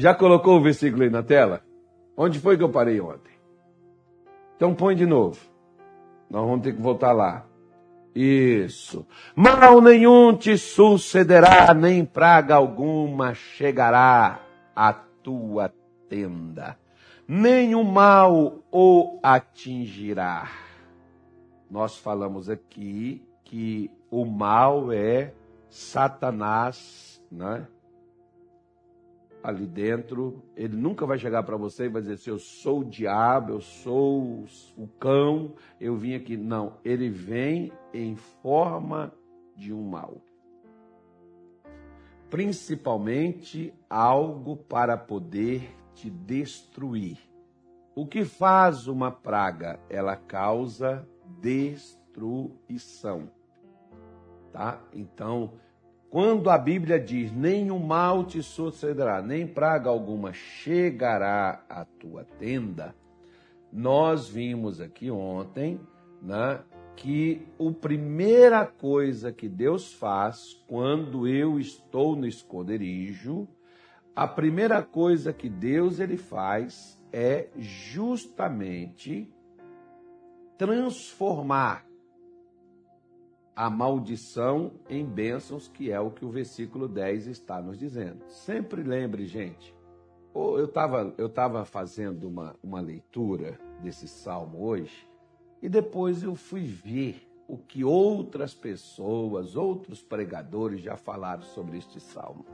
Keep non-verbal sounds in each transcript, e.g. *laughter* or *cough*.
Já colocou o versículo aí na tela? Onde foi que eu parei ontem? Então põe de novo. Nós vamos ter que voltar lá. Isso. Mal nenhum te sucederá, nem praga alguma chegará à tua tenda. Nenhum mal o atingirá. Nós falamos aqui que o mal é Satanás, né? Ali dentro, ele nunca vai chegar para você e vai dizer assim, eu sou o diabo, eu sou o cão, eu vim aqui. Não, ele vem em forma de um mal. Principalmente algo para poder te destruir. O que faz uma praga? Ela causa destruição. Tá? Então, quando a Bíblia diz: nenhum mal te sucederá, nem praga alguma chegará à tua tenda, nós vimos aqui ontem né, que a primeira coisa que Deus faz quando eu estou no esconderijo, a primeira coisa que Deus ele faz é justamente transformar a maldição em bênçãos, que é o que o versículo 10 está nos dizendo. Sempre lembre, gente, eu estava eu tava fazendo uma, uma leitura desse salmo hoje e depois eu fui ver o que outras pessoas, outros pregadores já falaram sobre este salmo.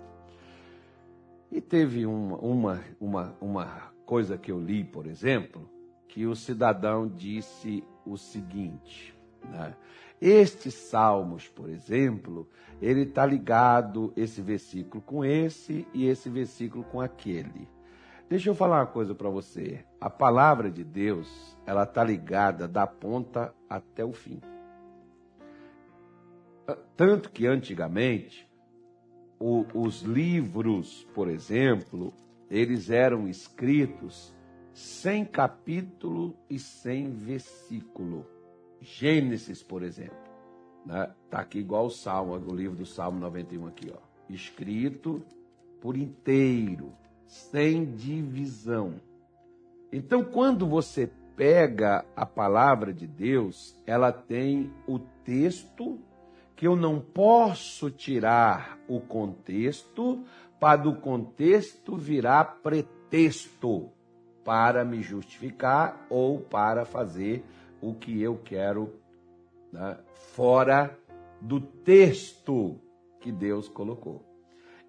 E teve uma, uma, uma, uma coisa que eu li, por exemplo, que o cidadão disse o seguinte: né? Estes salmos, por exemplo, ele está ligado esse versículo com esse e esse versículo com aquele. Deixa eu falar uma coisa para você. A palavra de Deus, ela está ligada da ponta até o fim. Tanto que antigamente, o, os livros, por exemplo, eles eram escritos sem capítulo e sem versículo. Gênesis, por exemplo. Né? Tá aqui igual o Salmo, o livro do Salmo 91 aqui, ó. Escrito por inteiro, sem divisão. Então, quando você pega a palavra de Deus, ela tem o texto que eu não posso tirar o contexto para do contexto virar pretexto para me justificar ou para fazer o que eu quero né, fora do texto que Deus colocou.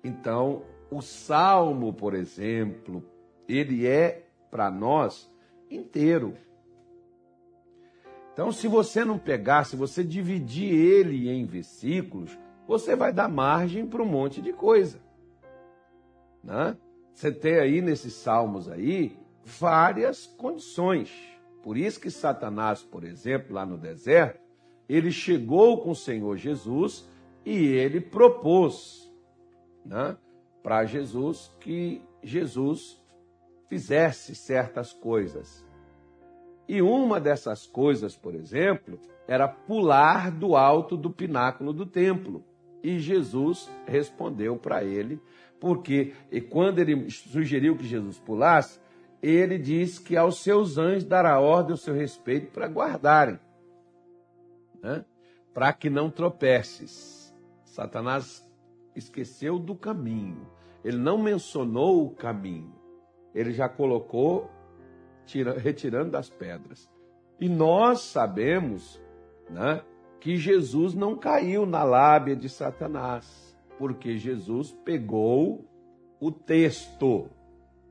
Então, o salmo, por exemplo, ele é para nós inteiro. Então, se você não pegar, se você dividir ele em versículos, você vai dar margem para um monte de coisa. Né? Você tem aí nesses salmos aí várias condições. Por isso que Satanás, por exemplo, lá no deserto, ele chegou com o Senhor Jesus e ele propôs né, para Jesus que Jesus fizesse certas coisas. E uma dessas coisas, por exemplo, era pular do alto do pináculo do templo. E Jesus respondeu para ele, porque e quando ele sugeriu que Jesus pulasse, ele diz que aos seus anjos dará ordem ao seu respeito para guardarem, né? para que não tropeces. Satanás esqueceu do caminho, ele não mencionou o caminho, ele já colocou tira, retirando das pedras. E nós sabemos né, que Jesus não caiu na lábia de Satanás, porque Jesus pegou o texto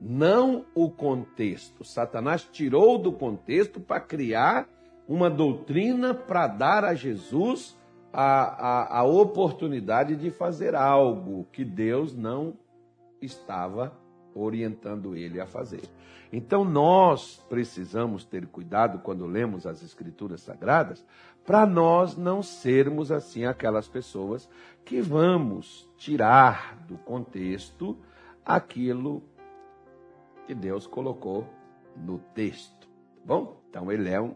não o contexto. Satanás tirou do contexto para criar uma doutrina para dar a Jesus a, a, a oportunidade de fazer algo que Deus não estava orientando ele a fazer. Então nós precisamos ter cuidado quando lemos as Escrituras Sagradas, para nós não sermos assim aquelas pessoas que vamos tirar do contexto aquilo que Deus colocou no texto. Tá bom? Então ele é um.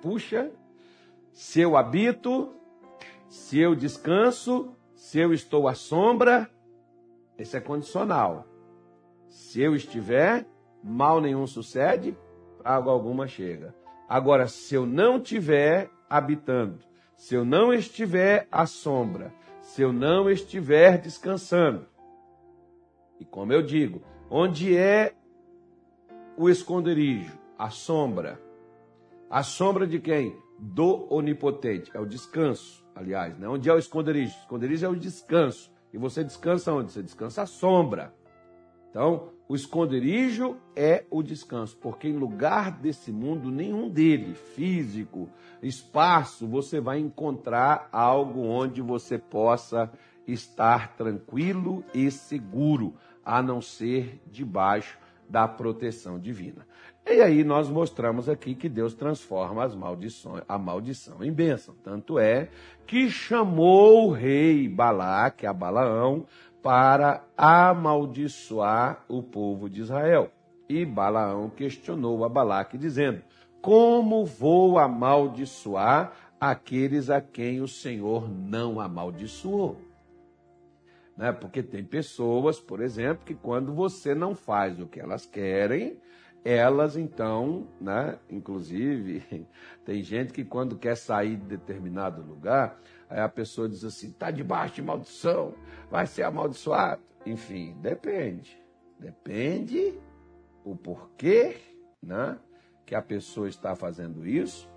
Puxa, se eu habito, se eu descanso, se eu estou à sombra, esse é condicional. Se eu estiver, mal nenhum sucede, água alguma chega. Agora, se eu não tiver habitando, se eu não estiver à sombra, se eu não estiver descansando, e como eu digo, onde é o esconderijo? A sombra. A sombra de quem? Do onipotente. É o descanso, aliás. Né? Onde é o esconderijo? O esconderijo é o descanso. E você descansa onde? Você descansa à sombra. Então, o esconderijo é o descanso, porque em lugar desse mundo, nenhum dele, físico, espaço, você vai encontrar algo onde você possa estar tranquilo e seguro, a não ser debaixo da proteção divina. E aí nós mostramos aqui que Deus transforma as maldições, a maldição em bênção. Tanto é que chamou o rei Balaque, a Balaão, para amaldiçoar o povo de Israel. E Balaão questionou a Balaque, dizendo: Como vou amaldiçoar aqueles a quem o Senhor não amaldiçoou? Né? Porque tem pessoas, por exemplo, que quando você não faz o que elas querem, elas então, né? Inclusive, *laughs* tem gente que quando quer sair de determinado lugar, Aí a pessoa diz assim: está debaixo de maldição, vai ser amaldiçoado. Enfim, depende. Depende o porquê, né? Que a pessoa está fazendo isso,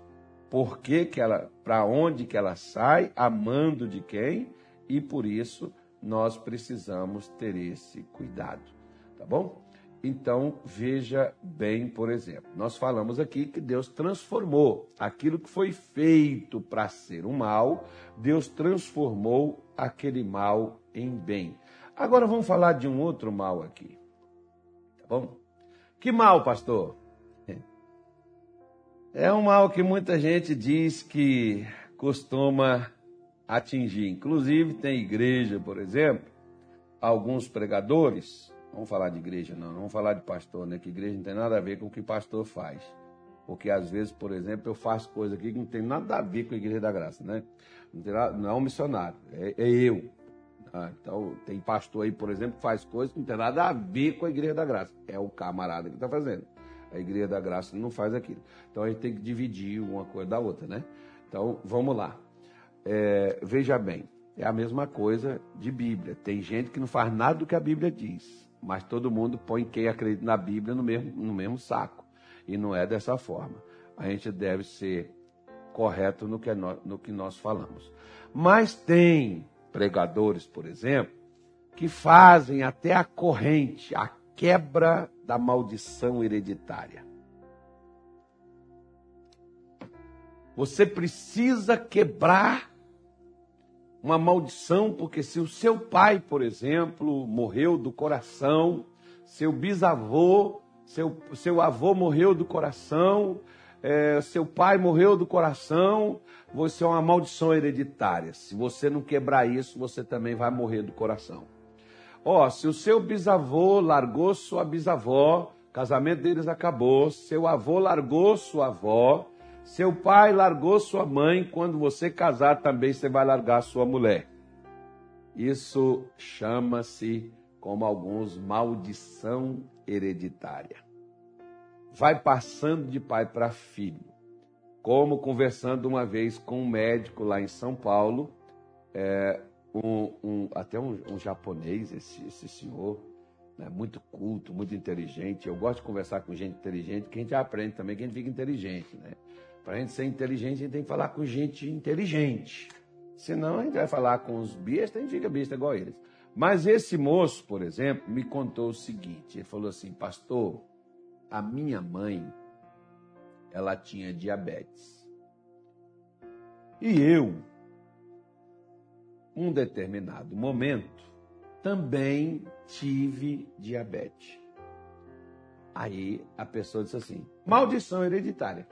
porquê que ela, para onde que ela sai, amando de quem, e por isso nós precisamos ter esse cuidado, tá bom? Então, veja bem, por exemplo, nós falamos aqui que Deus transformou aquilo que foi feito para ser um mal, Deus transformou aquele mal em bem. Agora vamos falar de um outro mal aqui. Tá bom? Que mal, pastor? É um mal que muita gente diz que costuma atingir. Inclusive, tem igreja, por exemplo, alguns pregadores Vamos falar de igreja, não. Vamos falar de pastor, né? Que igreja não tem nada a ver com o que pastor faz. Porque às vezes, por exemplo, eu faço coisa aqui que não tem nada a ver com a igreja da graça, né? Não, nada, não é um missionário, é, é eu. Ah, então, tem pastor aí, por exemplo, que faz coisas que não tem nada a ver com a igreja da graça. É o camarada que está fazendo. A igreja da graça não faz aquilo. Então, a gente tem que dividir uma coisa da outra, né? Então, vamos lá. É, veja bem, é a mesma coisa de Bíblia. Tem gente que não faz nada do que a Bíblia diz mas todo mundo põe quem acredita na Bíblia no mesmo, no mesmo saco. E não é dessa forma. A gente deve ser correto no que, é no, no que nós falamos. Mas tem pregadores, por exemplo, que fazem até a corrente, a quebra da maldição hereditária. Você precisa quebrar uma maldição, porque se o seu pai, por exemplo, morreu do coração, seu bisavô, seu, seu avô morreu do coração, é, seu pai morreu do coração, você é uma maldição hereditária. Se você não quebrar isso, você também vai morrer do coração. Ó, se o seu bisavô largou sua bisavó, casamento deles acabou, seu avô largou sua avó, seu pai largou sua mãe, quando você casar também você vai largar sua mulher. Isso chama-se, como alguns, maldição hereditária. Vai passando de pai para filho. Como conversando uma vez com um médico lá em São Paulo, é, um, um, até um, um, japonês, esse, esse senhor, né, muito culto, muito inteligente. Eu gosto de conversar com gente inteligente, que a gente aprende também que a gente fica inteligente. Né? Para a gente ser inteligente, a gente tem que falar com gente inteligente. Senão a gente vai falar com os bestas, a gente fica besta igual eles. Mas esse moço, por exemplo, me contou o seguinte: ele falou assim, pastor, a minha mãe, ela tinha diabetes. E eu, um determinado momento, também tive diabetes. Aí a pessoa disse assim: maldição hereditária.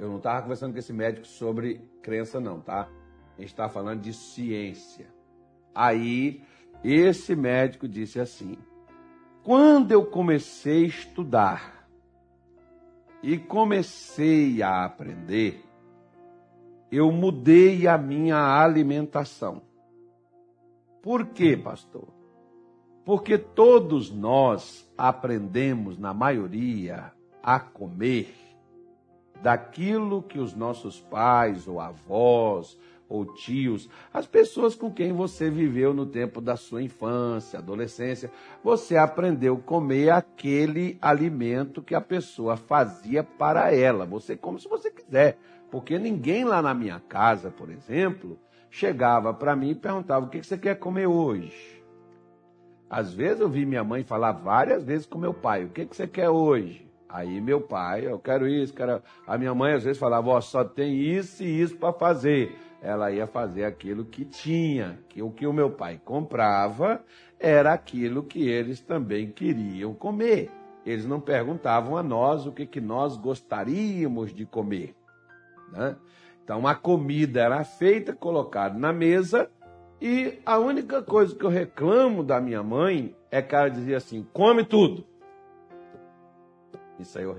Eu não estava conversando com esse médico sobre crença, não, tá? A gente está falando de ciência. Aí, esse médico disse assim: quando eu comecei a estudar e comecei a aprender, eu mudei a minha alimentação. Por quê, pastor? Porque todos nós aprendemos, na maioria, a comer daquilo que os nossos pais ou avós ou tios, as pessoas com quem você viveu no tempo da sua infância, adolescência, você aprendeu a comer aquele alimento que a pessoa fazia para ela. Você come se você quiser, porque ninguém lá na minha casa, por exemplo, chegava para mim e perguntava: "O que você quer comer hoje?" Às vezes eu vi minha mãe falar várias vezes com meu pai: "O que você quer hoje?" Aí meu pai, eu quero isso, quero. A minha mãe às vezes falava, ó, só tem isso e isso para fazer ela ia fazer aquilo que tinha, que o que o meu pai comprava era aquilo que eles também queriam comer. Eles não perguntavam a nós o que, que nós gostaríamos de comer. Né? Então a comida era feita, colocada na mesa, e a única coisa que eu reclamo da minha mãe é que ela dizia assim: come tudo. Isso aí eu.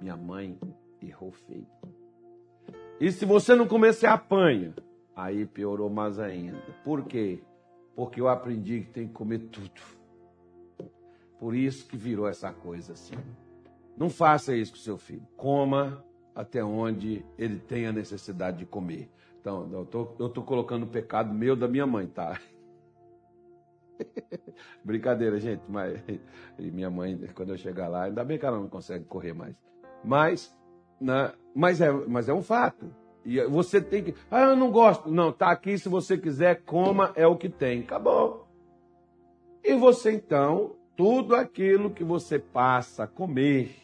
Minha mãe errou feio. E se você não comer, você apanha. Aí piorou mais ainda. Por quê? Porque eu aprendi que tem que comer tudo. Por isso que virou essa coisa assim. Não faça isso com seu filho. Coma até onde ele tenha necessidade de comer. Então, eu tô, eu tô colocando o pecado meu da minha mãe, tá? *laughs* Brincadeira, gente, mas minha mãe, quando eu chegar lá, ainda bem que ela não consegue correr mais. Mas né? Mas, é, mas é um fato. E você tem que. Ah, eu não gosto. Não, tá aqui, se você quiser, coma, é o que tem. Acabou. E você então, tudo aquilo que você passa a comer,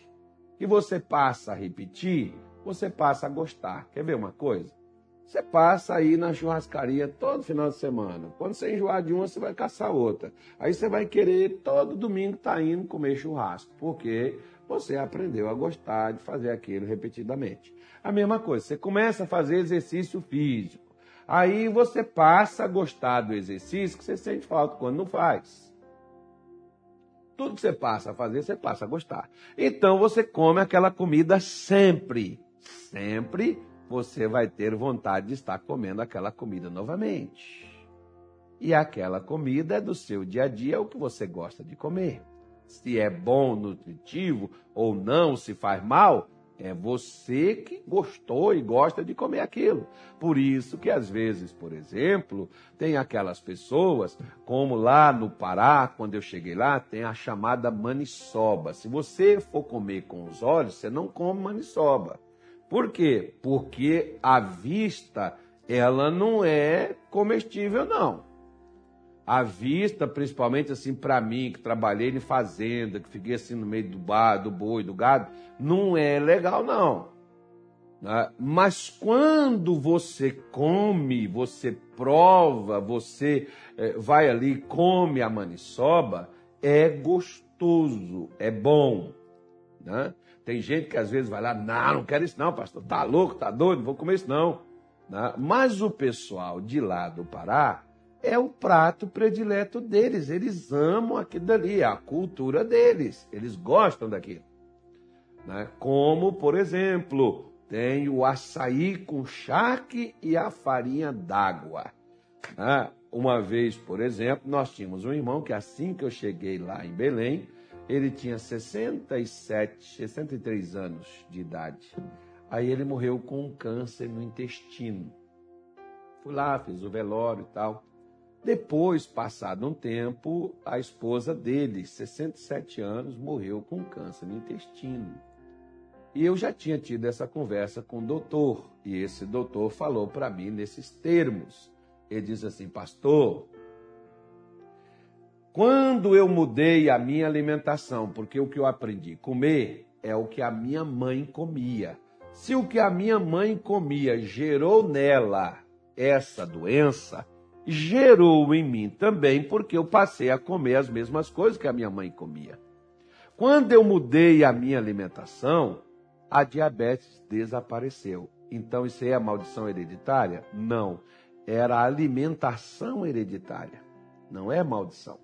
que você passa a repetir, você passa a gostar. Quer ver uma coisa? Você passa aí na churrascaria todo final de semana. Quando você enjoar de uma, você vai caçar outra. Aí você vai querer todo domingo estar tá indo comer churrasco. Por quê? você aprendeu a gostar de fazer aquilo repetidamente. A mesma coisa, você começa a fazer exercício físico. Aí você passa a gostar do exercício que você sente falta quando não faz. Tudo que você passa a fazer, você passa a gostar. Então você come aquela comida sempre. Sempre você vai ter vontade de estar comendo aquela comida novamente. E aquela comida é do seu dia a dia, é o que você gosta de comer se é bom, nutritivo ou não, se faz mal, é você que gostou e gosta de comer aquilo. Por isso que às vezes, por exemplo, tem aquelas pessoas, como lá no Pará, quando eu cheguei lá, tem a chamada maniçoba. Se você for comer com os olhos, você não come maniçoba. Por quê? Porque a vista, ela não é comestível não a vista, principalmente assim para mim, que trabalhei em fazenda, que fiquei assim no meio do bar, do boi, do gado, não é legal não. Né? Mas quando você come, você prova, você é, vai ali come a maniçoba, é gostoso, é bom. Né? Tem gente que às vezes vai lá, não, não quero isso não, pastor, tá louco, tá doido, não vou comer isso não. Né? Mas o pessoal de lá do Pará, é o prato predileto deles. Eles amam aquilo dali, é a cultura deles. Eles gostam daquilo. Né? Como, por exemplo, tem o açaí com charque e a farinha d'água. Né? Uma vez, por exemplo, nós tínhamos um irmão que assim que eu cheguei lá em Belém, ele tinha 67, 63 anos de idade. Aí ele morreu com um câncer no intestino. Fui lá, fiz o velório e tal. Depois, passado um tempo, a esposa dele, 67 anos, morreu com câncer no intestino. E eu já tinha tido essa conversa com o doutor, e esse doutor falou para mim nesses termos. Ele diz assim: Pastor, quando eu mudei a minha alimentação, porque o que eu aprendi comer é o que a minha mãe comia. Se o que a minha mãe comia gerou nela essa doença, gerou em mim também, porque eu passei a comer as mesmas coisas que a minha mãe comia. Quando eu mudei a minha alimentação, a diabetes desapareceu. Então, isso é maldição hereditária? Não. Era alimentação hereditária. Não é maldição.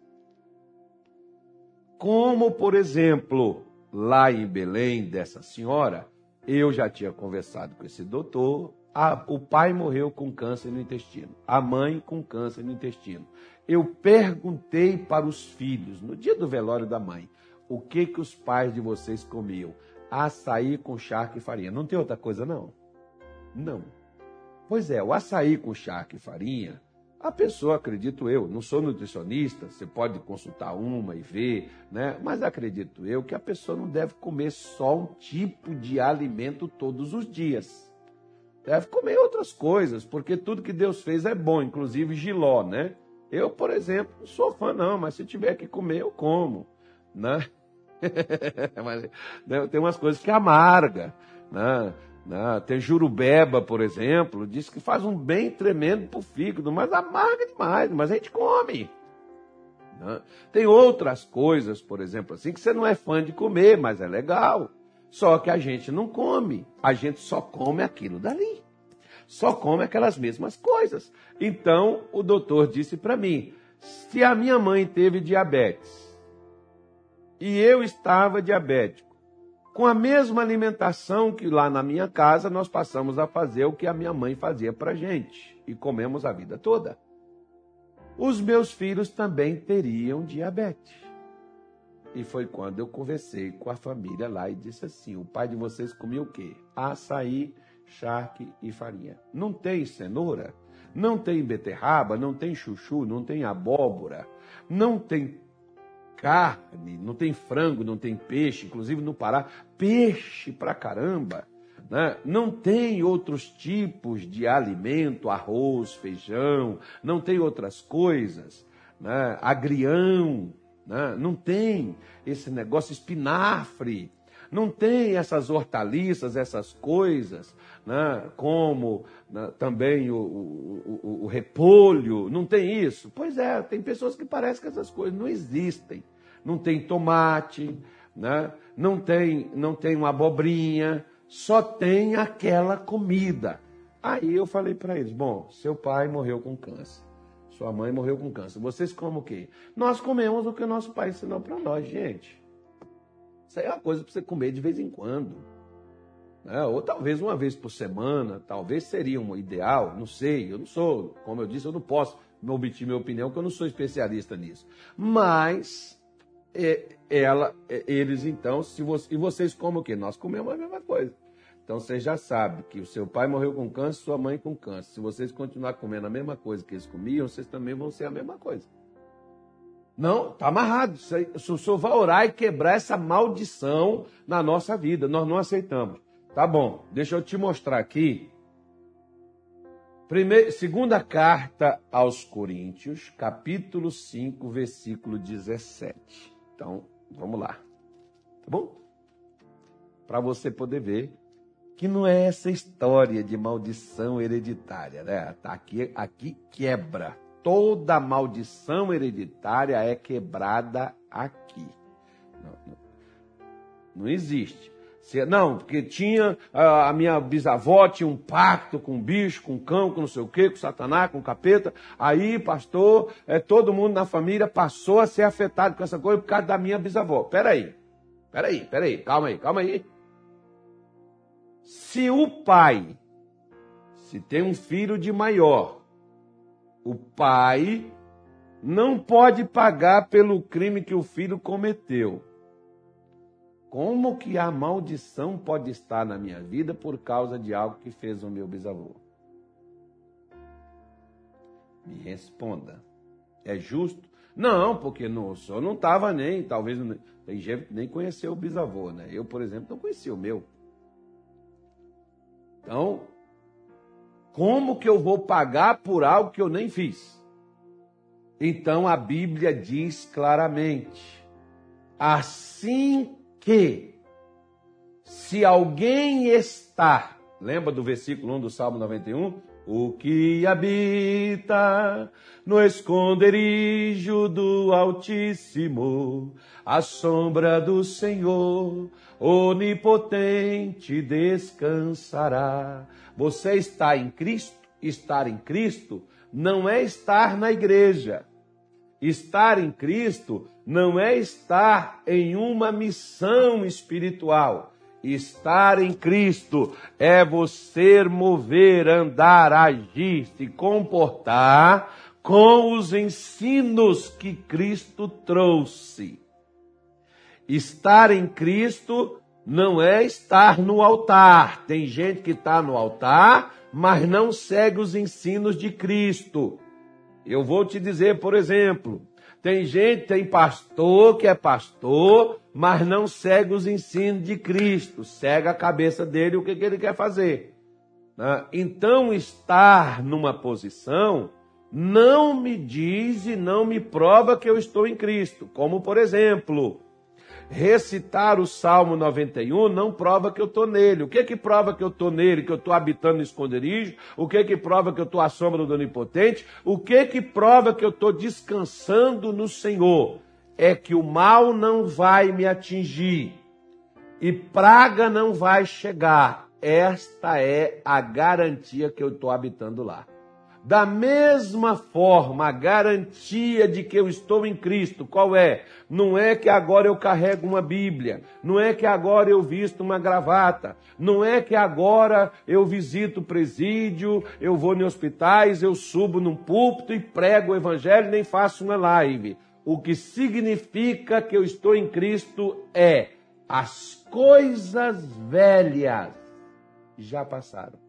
Como, por exemplo, lá em Belém, dessa senhora, eu já tinha conversado com esse doutor A, o pai morreu com câncer no intestino, a mãe com câncer no intestino. Eu perguntei para os filhos, no dia do velório da mãe, o que que os pais de vocês comiam? Açaí com charque e farinha. Não tem outra coisa, não? Não. Pois é, o açaí com charque e farinha a pessoa, acredito eu, não sou nutricionista, você pode consultar uma e ver, né? Mas acredito eu que a pessoa não deve comer só um tipo de alimento todos os dias. Deve comer outras coisas, porque tudo que Deus fez é bom, inclusive giló, né? Eu, por exemplo, não sou fã não, mas se tiver que comer, eu como, né? *laughs* mas, né, tem umas coisas que amarga, né? Né? Tem jurubeba, por exemplo, diz que faz um bem tremendo para o fígado, mas amarga demais, mas a gente come. Né? Tem outras coisas, por exemplo, assim, que você não é fã de comer, mas é legal. Só que a gente não come, a gente só come aquilo dali. Só come aquelas mesmas coisas. Então, o doutor disse para mim: se a minha mãe teve diabetes e eu estava diabético, com a mesma alimentação que lá na minha casa nós passamos a fazer o que a minha mãe fazia para gente e comemos a vida toda. Os meus filhos também teriam diabetes. E foi quando eu conversei com a família lá e disse assim: o pai de vocês comia o quê? Açaí, charque e farinha. Não tem cenoura, não tem beterraba, não tem chuchu, não tem abóbora, não tem carne, não tem frango, não tem peixe, inclusive no Pará, peixe pra caramba. Né? Não tem outros tipos de alimento, arroz, feijão, não tem outras coisas, né? agrião, né? não tem esse negócio espinafre, não tem essas hortaliças, essas coisas, né? como né? também o, o, o, o, repolho, não tem isso? Pois é, tem pessoas que parecem que essas coisas não existem. Não tem tomate, né? não, tem, não tem uma abobrinha, só tem aquela comida. Aí eu falei para eles: bom, seu pai morreu com câncer. Sua mãe morreu com câncer. Vocês comem o quê? Nós comemos o que o nosso pai ensinou para nós, gente. Isso aí é uma coisa para você comer de vez em quando. Né? Ou talvez uma vez por semana, talvez seria um ideal, não sei. Eu não sou, como eu disse, eu não posso omitir minha opinião, porque eu não sou especialista nisso. Mas é, ela, é, eles então, se você, e vocês comem o quê? Nós comemos a mesma coisa. Então você já sabe que o seu pai morreu com câncer, sua mãe com câncer. Se vocês continuar comendo a mesma coisa que eles comiam, vocês também vão ser a mesma coisa. Não, está amarrado. O senhor vai orar e quebrar essa maldição na nossa vida. Nós não aceitamos. Tá bom, deixa eu te mostrar aqui. Primeira, segunda carta aos Coríntios, capítulo 5, versículo 17. Então, vamos lá. Tá bom? Para você poder ver que não é essa história de maldição hereditária, né? Tá aqui, aqui quebra toda maldição hereditária é quebrada aqui. Não, não, existe. Não, porque tinha a, minha bisavó tinha um pacto com bicho, com cão, com não sei o quê, com satanás, com capeta. Aí, pastor, é, todo mundo na família passou a ser afetado com essa coisa por causa da minha bisavó. Peraí, peraí, peraí, calma aí, calma aí. Se o pai, se tem um filho de maior, o pai não pode pagar pelo crime que o filho cometeu. Como que a maldição pode estar na minha vida por causa de algo que fez o meu bisavô? Me responda. É justo? Não, porque no, o senhor não estava nem, talvez tem gente nem conheceu o bisavô, né? Eu, por exemplo, não conhecia o meu. Então, como que eu vou pagar por algo que eu nem fiz? Então a Bíblia diz claramente: assim que, se alguém está, lembra do versículo 1 do Salmo 91? O que habita no esconderijo do Altíssimo, a sombra do Senhor onipotente descansará. Você está em Cristo? Estar em Cristo não é estar na igreja. Estar em Cristo não é estar em uma missão espiritual. Estar em Cristo é você mover, andar, agir, se comportar com os ensinos que Cristo trouxe. Estar em Cristo não é estar no altar. Tem gente que está no altar, mas não segue os ensinos de Cristo. Eu vou te dizer, por exemplo, tem gente, tem pastor que é pastor, mas não segue os ensinos de Cristo, segue a cabeça dele o que, que ele quer fazer. Né? Então, estar numa posição não me diz e não me prova que eu estou em Cristo. Como, por exemplo, recitar o Salmo 91 não prova que eu estou nele. O que que prova que eu estou nele, que eu estou habitando no esconderijo? O que que prova que eu estou à sombra do Onipotente? O que que prova que eu estou descansando no Senhor? É que o mal não vai me atingir e praga não vai chegar. Esta é a garantia que eu estou habitando lá. Da mesma forma, a garantia de que eu estou em Cristo, qual é? Não é que agora eu carrego uma Bíblia, não é que agora eu visto uma gravata, não é que agora eu visito presídio, eu vou em hospitais, eu subo num púlpito e prego o evangelho, nem faço uma live. O que significa que eu estou em Cristo é as coisas velhas já passaram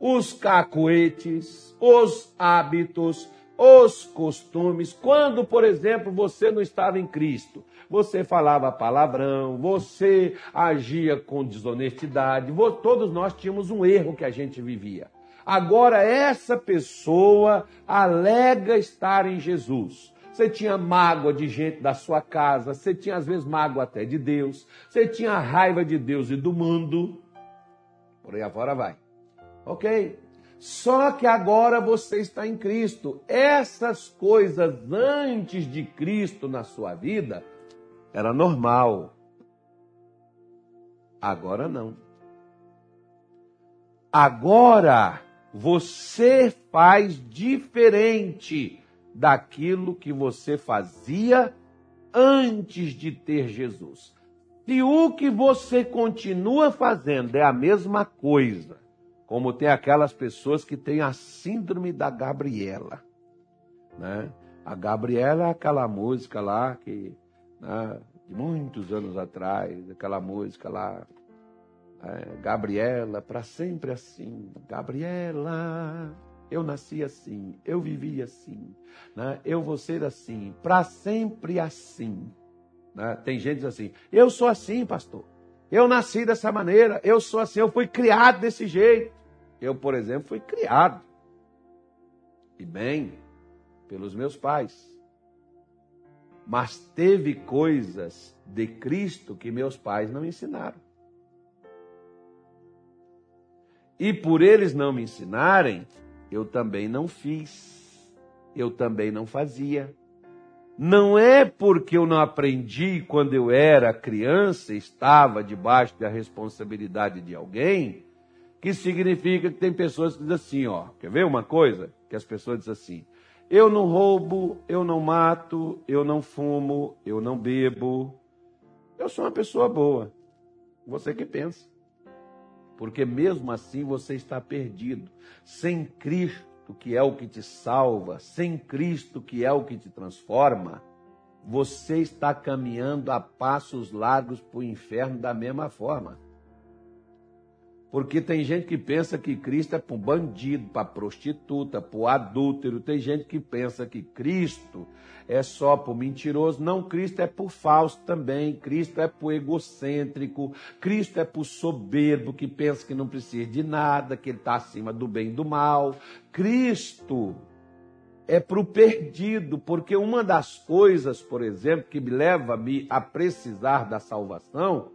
os cacuetes, os hábitos, os costumes. Quando, por exemplo, você não estava em Cristo, você falava palavrão, você agia com desonestidade, todos nós tínhamos um erro que a gente vivia. Agora, essa pessoa alega estar em Jesus. Você tinha mágoa de gente da sua casa, você tinha às vezes mágoa até de Deus, você tinha raiva de Deus e do mundo. Por aí afora vai. Ok? Só que agora você está em Cristo. Essas coisas antes de Cristo na sua vida era normal. Agora não. Agora você faz diferente daquilo que você fazia antes de ter Jesus. Se o que você continua fazendo é a mesma coisa, como tem aquelas pessoas que têm a síndrome da Gabriela. Né? A Gabriela é aquela música lá que, né, de muitos anos atrás, aquela música lá, é, Gabriela, para sempre assim. Gabriela, eu nasci assim, eu vivi assim, né? eu vou ser assim, para sempre assim. Né? Tem gente assim, eu sou assim, pastor. Eu nasci dessa maneira, eu sou assim, eu fui criado desse jeito. Eu, por exemplo, fui criado, e bem, pelos meus pais. Mas teve coisas de Cristo que meus pais não ensinaram. E por eles não me ensinarem, eu também não fiz, eu também não fazia. Não é porque eu não aprendi quando eu era criança, estava debaixo da responsabilidade de alguém, que significa que tem pessoas que dizem assim, ó, quer ver uma coisa? Que as pessoas dizem assim, eu não roubo, eu não mato, eu não fumo, eu não bebo. Eu sou uma pessoa boa. Você que pensa. Porque mesmo assim você está perdido. Sem Cristo, que é o que te salva, sem Cristo, que é o que te transforma, você está caminhando a passos largos para o inferno da mesma forma. Porque tem gente que pensa que Cristo é para bandido, para prostituta, para adúltero. Tem gente que pensa que Cristo é só para o mentiroso. Não, Cristo é o falso também. Cristo é para egocêntrico. Cristo é para soberbo que pensa que não precisa de nada, que ele está acima do bem e do mal. Cristo é para o perdido, porque uma das coisas, por exemplo, que me leva-me a precisar da salvação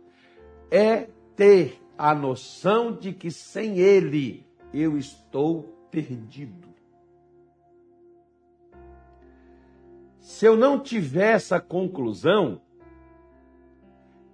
é ter a noção de que sem Ele eu estou perdido. Se eu não tiver essa conclusão,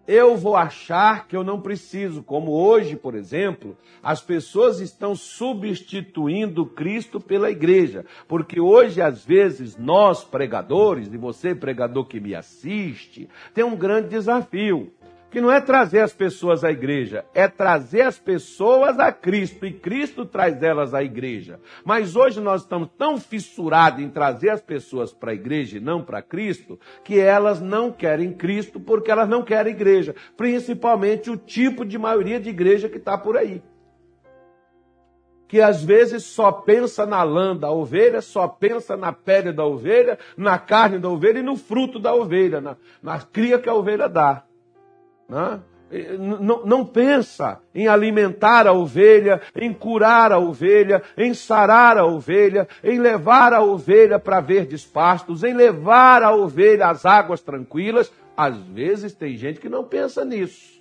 eu vou achar que eu não preciso, como hoje, por exemplo, as pessoas estão substituindo Cristo pela igreja, porque hoje, às vezes, nós pregadores, e você pregador que me assiste, tem um grande desafio. Que não é trazer as pessoas à igreja, é trazer as pessoas a Cristo e Cristo traz elas à igreja. Mas hoje nós estamos tão fissurados em trazer as pessoas para a igreja e não para Cristo, que elas não querem Cristo porque elas não querem igreja, principalmente o tipo de maioria de igreja que está por aí que às vezes só pensa na lã da ovelha, só pensa na pele da ovelha, na carne da ovelha e no fruto da ovelha, na, na cria que a ovelha dá. Né? Não, não, pensa em alimentar a ovelha, em curar a ovelha, em sarar a ovelha, em levar a ovelha para verdes pastos, em levar a ovelha às águas tranquilas. Às vezes tem gente que não pensa nisso.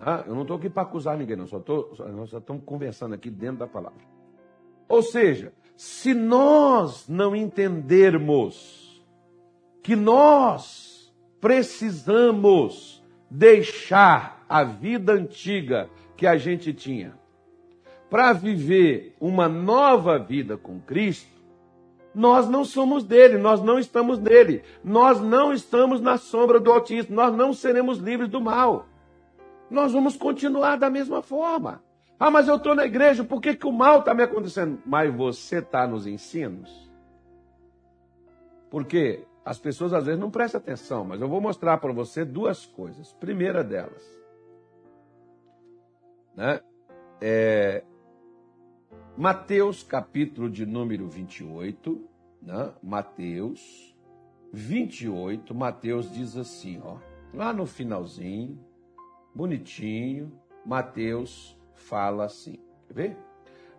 Ah, eu não estou aqui para acusar ninguém, não. Só tô, nós só estamos conversando aqui dentro da palavra. Ou seja, se nós não entendermos que nós precisamos deixar a vida antiga que a gente tinha para viver uma nova vida com Cristo, nós não somos dele, nós não estamos nele, nós não estamos na sombra do Altíssimo, nós não seremos livres do mal nós vamos continuar da mesma forma. Ah, mas eu estou na igreja, por que, que o mal está me acontecendo? Mas você está nos ensinos? Porque as pessoas às vezes não prestam atenção, mas eu vou mostrar para você duas coisas. Primeira delas, né? É, Mateus, capítulo de número 28, né? Mateus 28, Mateus diz assim, ó, lá no finalzinho, bonitinho, Mateus fala assim. Quer ver?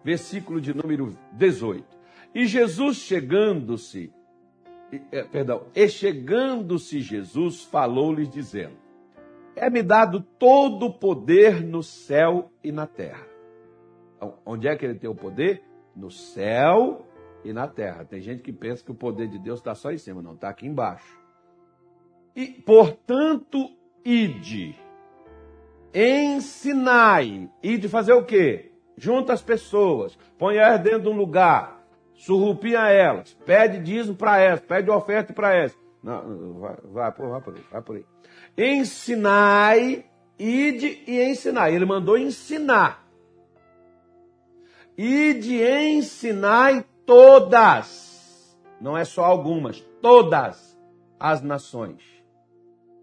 Versículo de número 18. E Jesus chegando-se, perdão, e chegando-se Jesus, falou-lhes dizendo: É-me dado todo o poder no céu e na terra. Então, onde é que ele tem o poder? No céu e na terra. Tem gente que pensa que o poder de Deus está só em cima, não, está aqui embaixo. E, portanto, ide ensinai. E de fazer o quê? Junta as pessoas, põe elas dentro de um lugar, surrupia elas, pede dízimo para elas, pede oferta para elas. Não, vai, vai, vai por aí, vai por aí. Ensinai, ide e ensinai. Ele mandou ensinar. Ide ensinai todas, não é só algumas, todas as nações,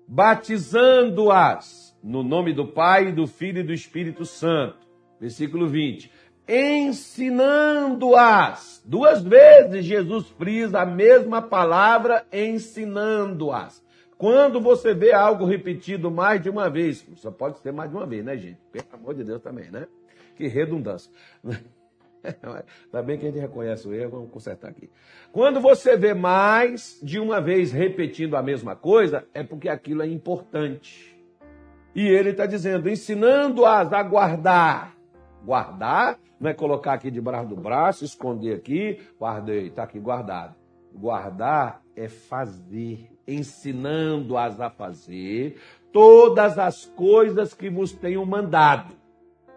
batizando-as no nome do Pai, do Filho e do Espírito Santo. Versículo 20. Ensinando-as. Duas vezes Jesus frisa a mesma palavra, ensinando-as. Quando você vê algo repetido mais de uma vez, só pode ser mais de uma vez, né, gente? Pelo amor de Deus também, né? Que redundância. *laughs* Ainda bem que a gente reconhece o erro, vamos consertar aqui. Quando você vê mais de uma vez repetindo a mesma coisa, é porque aquilo é importante. E ele está dizendo, ensinando-as a guardar. Guardar não é colocar aqui debaixo do braço, esconder aqui, guardei, está aqui guardado. Guardar é fazer, ensinando-as a fazer todas as coisas que vos tenho mandado.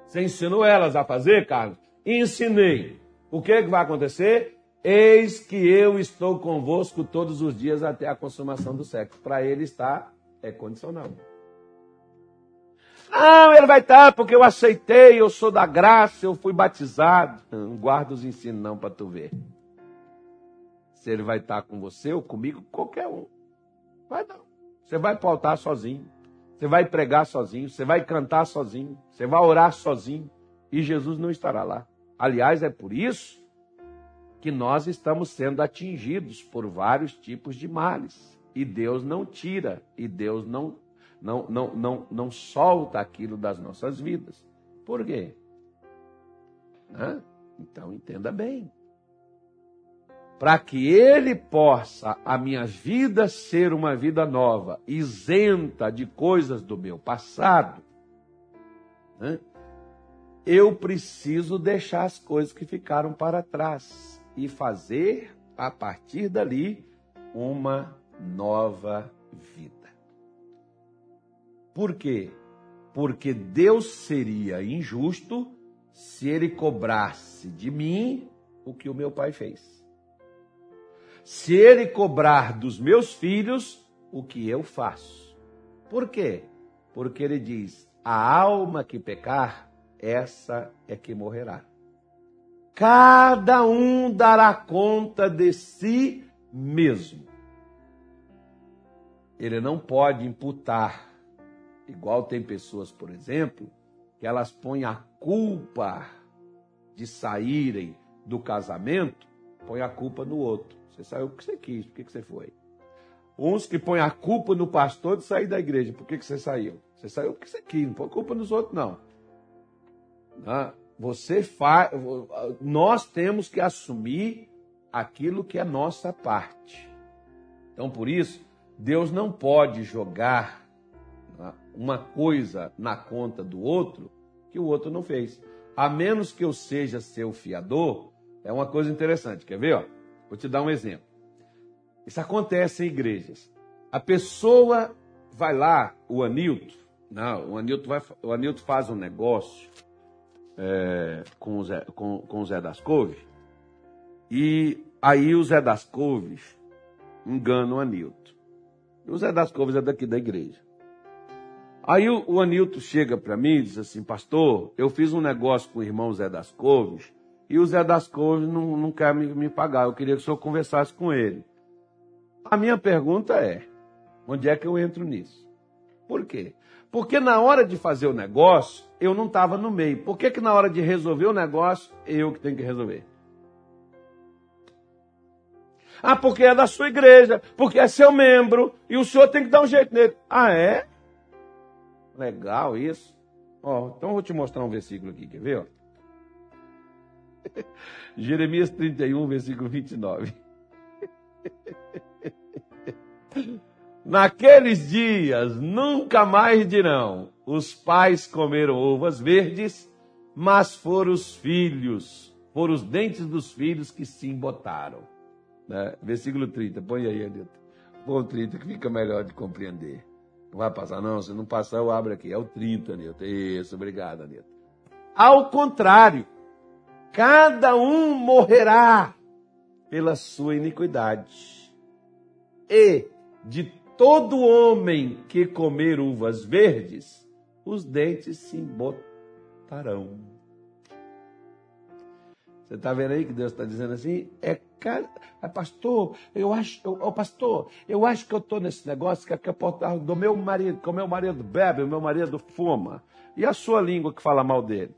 Você ensinou elas a fazer, Carlos? Ensinei. O que, que vai acontecer? Eis que eu estou convosco todos os dias até a consumação do século. Para ele está, é condicional. Não, ele vai estar porque eu aceitei, eu sou da graça, eu fui batizado. Não guarda os ensinos não para tu ver. Se ele vai estar com você ou comigo, qualquer um. Vai não. Você vai pautar sozinho. Você vai pregar sozinho. Você vai cantar sozinho. Você vai orar sozinho. E Jesus não estará lá. Aliás, é por isso que nós estamos sendo atingidos por vários tipos de males. E Deus não tira. E Deus não não, não, não, não solta aquilo das nossas vidas. Por quê? Hã? Então entenda bem. Para que ele possa, a minha vida ser uma vida nova, isenta de coisas do meu passado, eu preciso deixar as coisas que ficaram para trás e fazer, a partir dali, uma nova vida. Por quê? Porque Deus seria injusto se ele cobrasse de mim o que o meu pai fez. Se ele cobrar dos meus filhos o que eu faço. Por quê? Porque ele diz: a alma que pecar, essa é que morrerá. Cada um dará conta de si mesmo. Ele não pode imputar. Igual tem pessoas, por exemplo, que elas põem a culpa de saírem do casamento, põe a culpa no outro. Você saiu porque você quis, por que você foi? Uns que põem a culpa no pastor de sair da igreja, por que você saiu? Você saiu porque você quis, não põe culpa nos outros, não. não. Você faz, nós temos que assumir aquilo que é nossa parte. Então, por isso, Deus não pode jogar né, uma coisa na conta do outro que o outro não fez. A menos que eu seja seu fiador, é uma coisa interessante. Quer ver? Ó? Vou te dar um exemplo. Isso acontece em igrejas. A pessoa vai lá, o Anilto, não, o Anilto, vai, o faz um negócio é, com, o Zé, com, com o Zé das Couves. E aí o Zé das Couves engana o Anilto. O Zé das Couves é daqui da igreja. Aí o, o Anilto chega para mim e diz assim, pastor, eu fiz um negócio com o irmão Zé das Couves e o Zé das Couves não, não quer me, me pagar. Eu queria que o senhor conversasse com ele. A minha pergunta é, onde é que eu entro nisso? Por quê? Porque na hora de fazer o negócio, eu não estava no meio. Por que, que na hora de resolver o negócio, eu que tenho que resolver? Ah, porque é da sua igreja, porque é seu membro, e o senhor tem que dar um jeito nele. Ah, é? Legal isso. Ó, então eu vou te mostrar um versículo aqui, quer ver? Ó? *laughs* Jeremias 31, versículo 29. *laughs* Naqueles dias nunca mais dirão: os pais comeram uvas verdes, mas foram os filhos, foram os dentes dos filhos que se embotaram. Né? Versículo 30, põe aí, Anitta. Põe o 30 que fica melhor de compreender. Vai passar, não. Se não passar, eu abro aqui. É o 30, Anitta. Isso, obrigado, Anitta. Ao contrário, cada um morrerá pela sua iniquidade. E de todo homem que comer uvas verdes, os dentes se embotarão. Você está vendo aí que Deus está dizendo assim? É, é pastor, eu acho, oh, pastor, eu acho que eu estou nesse negócio que é que eu do meu marido, que o meu marido bebe, o meu marido fuma. E a sua língua que fala mal dele?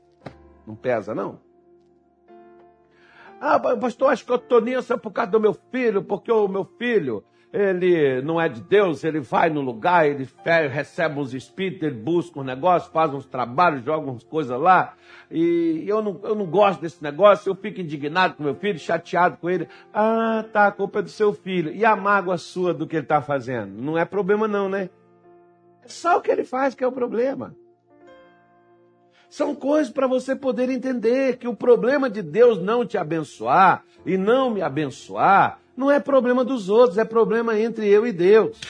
Não pesa, não? Ah, pastor, acho que eu estou nisso é por causa do meu filho, porque o meu filho, ele não é de Deus, ele vai no lugar, ele recebe uns espíritos, ele busca um negócio, faz uns trabalhos, joga umas coisas lá, e eu não, eu não gosto desse negócio, eu fico indignado com meu filho, chateado com ele. Ah, tá, a culpa é do seu filho. E a mágoa sua do que ele está fazendo? Não é problema não, né? É só o que ele faz que é o problema. São coisas para você poder entender que o problema de Deus não te abençoar e não me abençoar não é problema dos outros, é problema entre eu e Deus.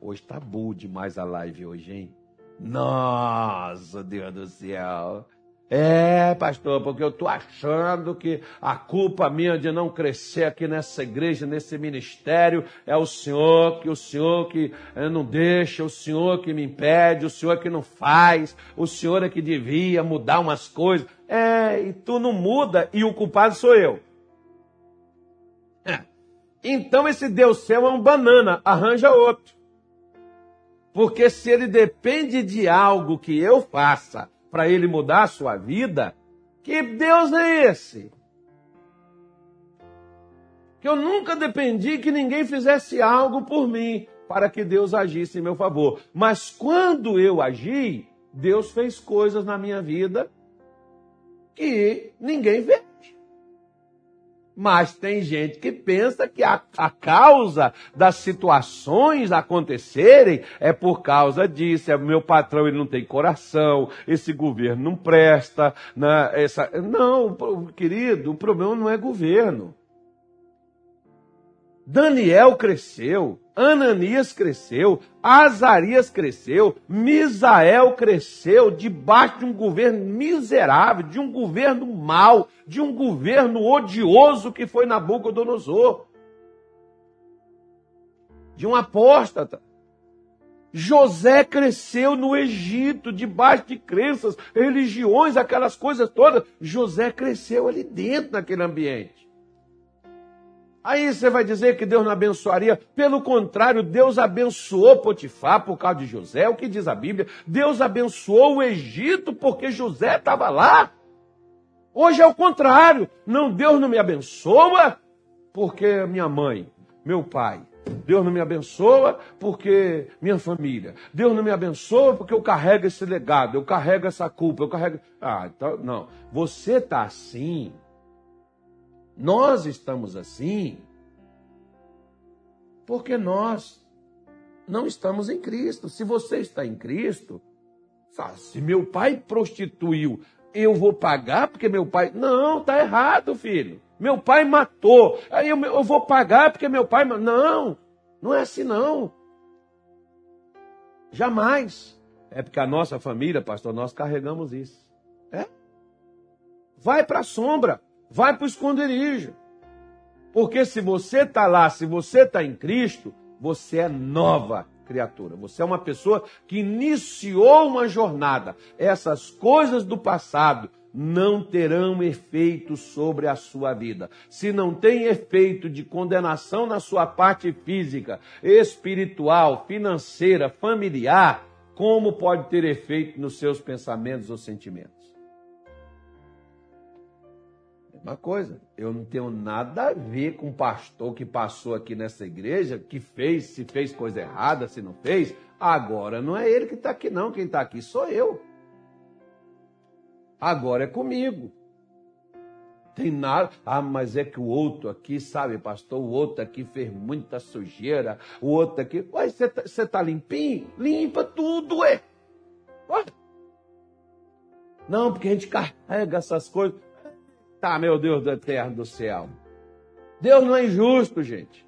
Hoje tá boa demais a live hoje, hein? Nossa, Deus do céu. É, pastor, porque eu tô achando que a culpa minha de não crescer aqui nessa igreja, nesse ministério, é o Senhor, que o Senhor que eh, não deixa, o Senhor que me impede, o Senhor que não faz, o Senhor é que devia mudar umas coisas. É, e tu não muda e o culpado sou eu. Então esse Deus seu é um banana, arranja outro. Porque se ele depende de algo que eu faça para ele mudar a sua vida, que Deus é esse? Que eu nunca dependi que ninguém fizesse algo por mim para que Deus agisse em meu favor. Mas quando eu agi, Deus fez coisas na minha vida que ninguém fez. Mas tem gente que pensa que a, a causa das situações acontecerem é por causa disso. É meu patrão ele não tem coração, esse governo não presta, né, essa... não, querido, o problema não é governo. Daniel cresceu, Ananias cresceu, Azarias cresceu, Misael cresceu debaixo de um governo miserável, de um governo mau, de um governo odioso que foi Nabucodonosor. De um apóstata. José cresceu no Egito, debaixo de crenças, religiões, aquelas coisas todas. José cresceu ali dentro naquele ambiente. Aí você vai dizer que Deus não abençoaria. Pelo contrário, Deus abençoou Potifar por causa de José. É o que diz a Bíblia? Deus abençoou o Egito porque José estava lá. Hoje é o contrário. Não, Deus não me abençoa porque minha mãe, meu pai, Deus não me abençoa porque minha família. Deus não me abençoa porque eu carrego esse legado, eu carrego essa culpa, eu carrego. Ah, então, não. Você está assim. Nós estamos assim porque nós não estamos em Cristo. Se você está em Cristo, se meu pai prostituiu, eu vou pagar porque meu pai. Não, tá errado, filho. Meu pai matou. Aí eu, eu vou pagar porque meu pai. Não, não é assim não. Jamais. É porque a nossa família, pastor, nós carregamos isso. É? Vai para a sombra, vai para o esconderijo. Porque se você está lá, se você está em Cristo, você é nova criatura. Você é uma pessoa que iniciou uma jornada. Essas coisas do passado não terão efeito sobre a sua vida. Se não tem efeito de condenação na sua parte física, espiritual, financeira, familiar, como pode ter efeito nos seus pensamentos ou sentimentos? Mesma coisa, eu não tenho nada a ver com o pastor que passou aqui nessa igreja, que fez, se fez coisa errada, se não fez. Agora não é ele que está aqui, não. Quem está aqui sou eu. Agora é comigo. Tem nada. Ah, mas é que o outro aqui, sabe, pastor? O outro aqui fez muita sujeira. O outro aqui. Ué, você tá, tá limpinho? Limpa tudo, ué. Ué. Não, porque a gente carrega essas coisas. Tá, meu Deus do eterno do céu. Deus não é injusto, gente.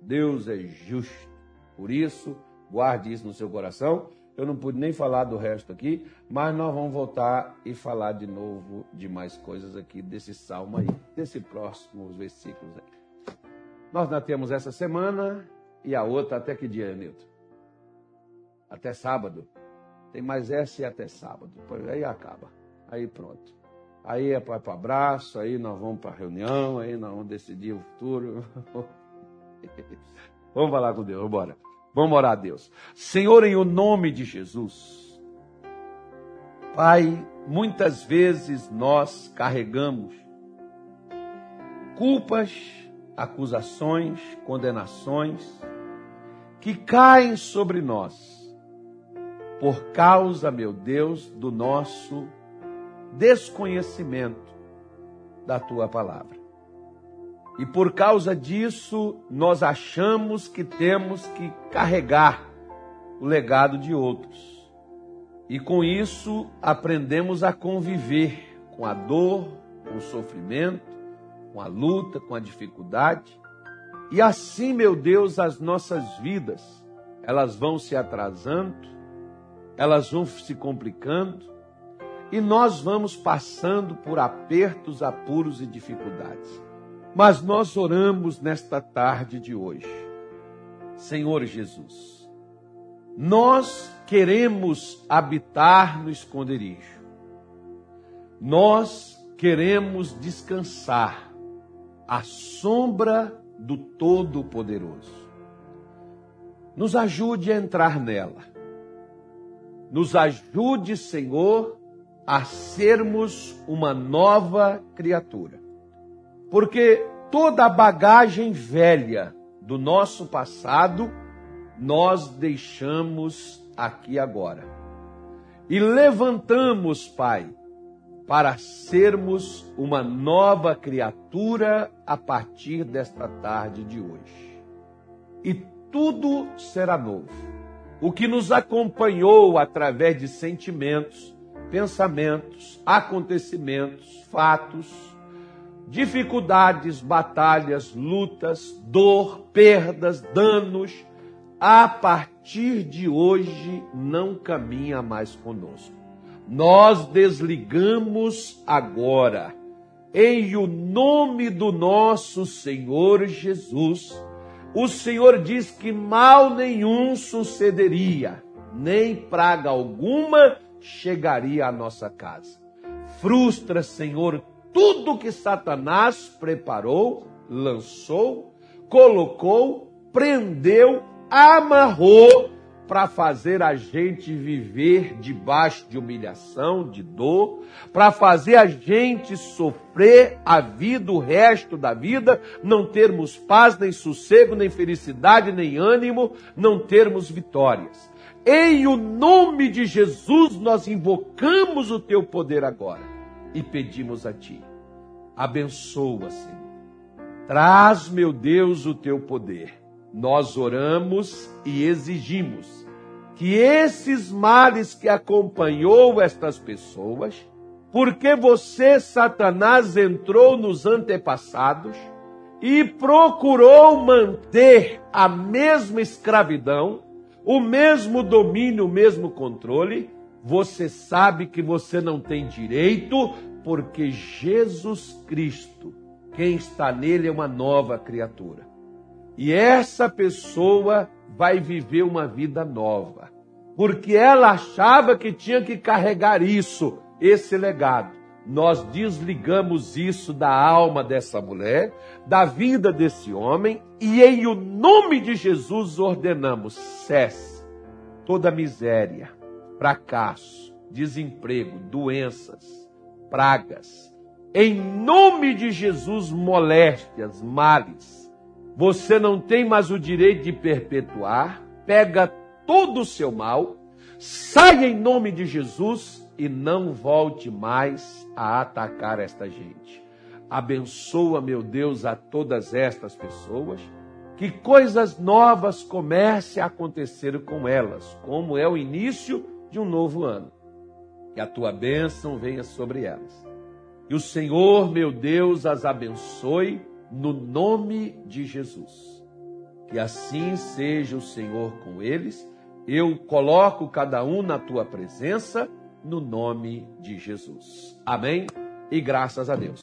Deus é justo. Por isso, guarde isso no seu coração. Eu não pude nem falar do resto aqui, mas nós vamos voltar e falar de novo de mais coisas aqui desse salmo aí, desse próximos versículos aí. Nós ainda temos essa semana e a outra até que dia, Nilton? Até sábado. Tem mais essa e até sábado. Aí acaba. Aí pronto. Aí é para abraço, aí nós vamos para a reunião, aí nós vamos decidir o futuro. *laughs* vamos falar com Deus, embora. Vamos orar a Deus. Senhor, em o nome de Jesus, Pai, muitas vezes nós carregamos culpas, acusações, condenações que caem sobre nós por causa, meu Deus, do nosso desconhecimento da tua palavra. E por causa disso, nós achamos que temos que carregar o legado de outros. E com isso, aprendemos a conviver com a dor, com o sofrimento, com a luta, com a dificuldade. E assim, meu Deus, as nossas vidas, elas vão se atrasando, elas vão se complicando, e nós vamos passando por apertos, apuros e dificuldades. Mas nós oramos nesta tarde de hoje. Senhor Jesus, nós queremos habitar no esconderijo. Nós queremos descansar à sombra do Todo-Poderoso. Nos ajude a entrar nela. Nos ajude, Senhor, a sermos uma nova criatura. Porque toda a bagagem velha do nosso passado nós deixamos aqui agora. E levantamos, Pai, para sermos uma nova criatura a partir desta tarde de hoje. E tudo será novo. O que nos acompanhou através de sentimentos, pensamentos, acontecimentos, fatos, dificuldades, batalhas, lutas, dor, perdas, danos, a partir de hoje não caminha mais conosco. Nós desligamos agora, em o nome do nosso Senhor Jesus, o Senhor diz que mal nenhum sucederia, nem praga alguma chegaria à nossa casa. Frustra, Senhor, tudo que Satanás preparou, lançou, colocou, prendeu, amarrou para fazer a gente viver debaixo de humilhação, de dor, para fazer a gente sofrer a vida, o resto da vida, não termos paz, nem sossego, nem felicidade, nem ânimo, não termos vitórias. Em o nome de Jesus, nós invocamos o teu poder agora e pedimos a ti. Abençoa, Senhor. Traz, meu Deus, o teu poder. Nós oramos e exigimos que esses males que acompanhou estas pessoas, porque você, Satanás, entrou nos antepassados e procurou manter a mesma escravidão, o mesmo domínio, o mesmo controle, você sabe que você não tem direito, porque Jesus Cristo, quem está nele, é uma nova criatura. E essa pessoa vai viver uma vida nova. Porque ela achava que tinha que carregar isso, esse legado. Nós desligamos isso da alma dessa mulher, da vida desse homem, e em o nome de Jesus ordenamos: cesse toda miséria, fracasso, desemprego, doenças, pragas. Em nome de Jesus, moléstias, males você não tem mais o direito de perpetuar, pega todo o seu mal, saia em nome de Jesus e não volte mais a atacar esta gente. Abençoa, meu Deus, a todas estas pessoas, que coisas novas comecem a acontecer com elas, como é o início de um novo ano. Que a tua bênção venha sobre elas. E o Senhor, meu Deus, as abençoe no nome de Jesus. Que assim seja o Senhor com eles. Eu coloco cada um na tua presença, no nome de Jesus. Amém? E graças a Deus.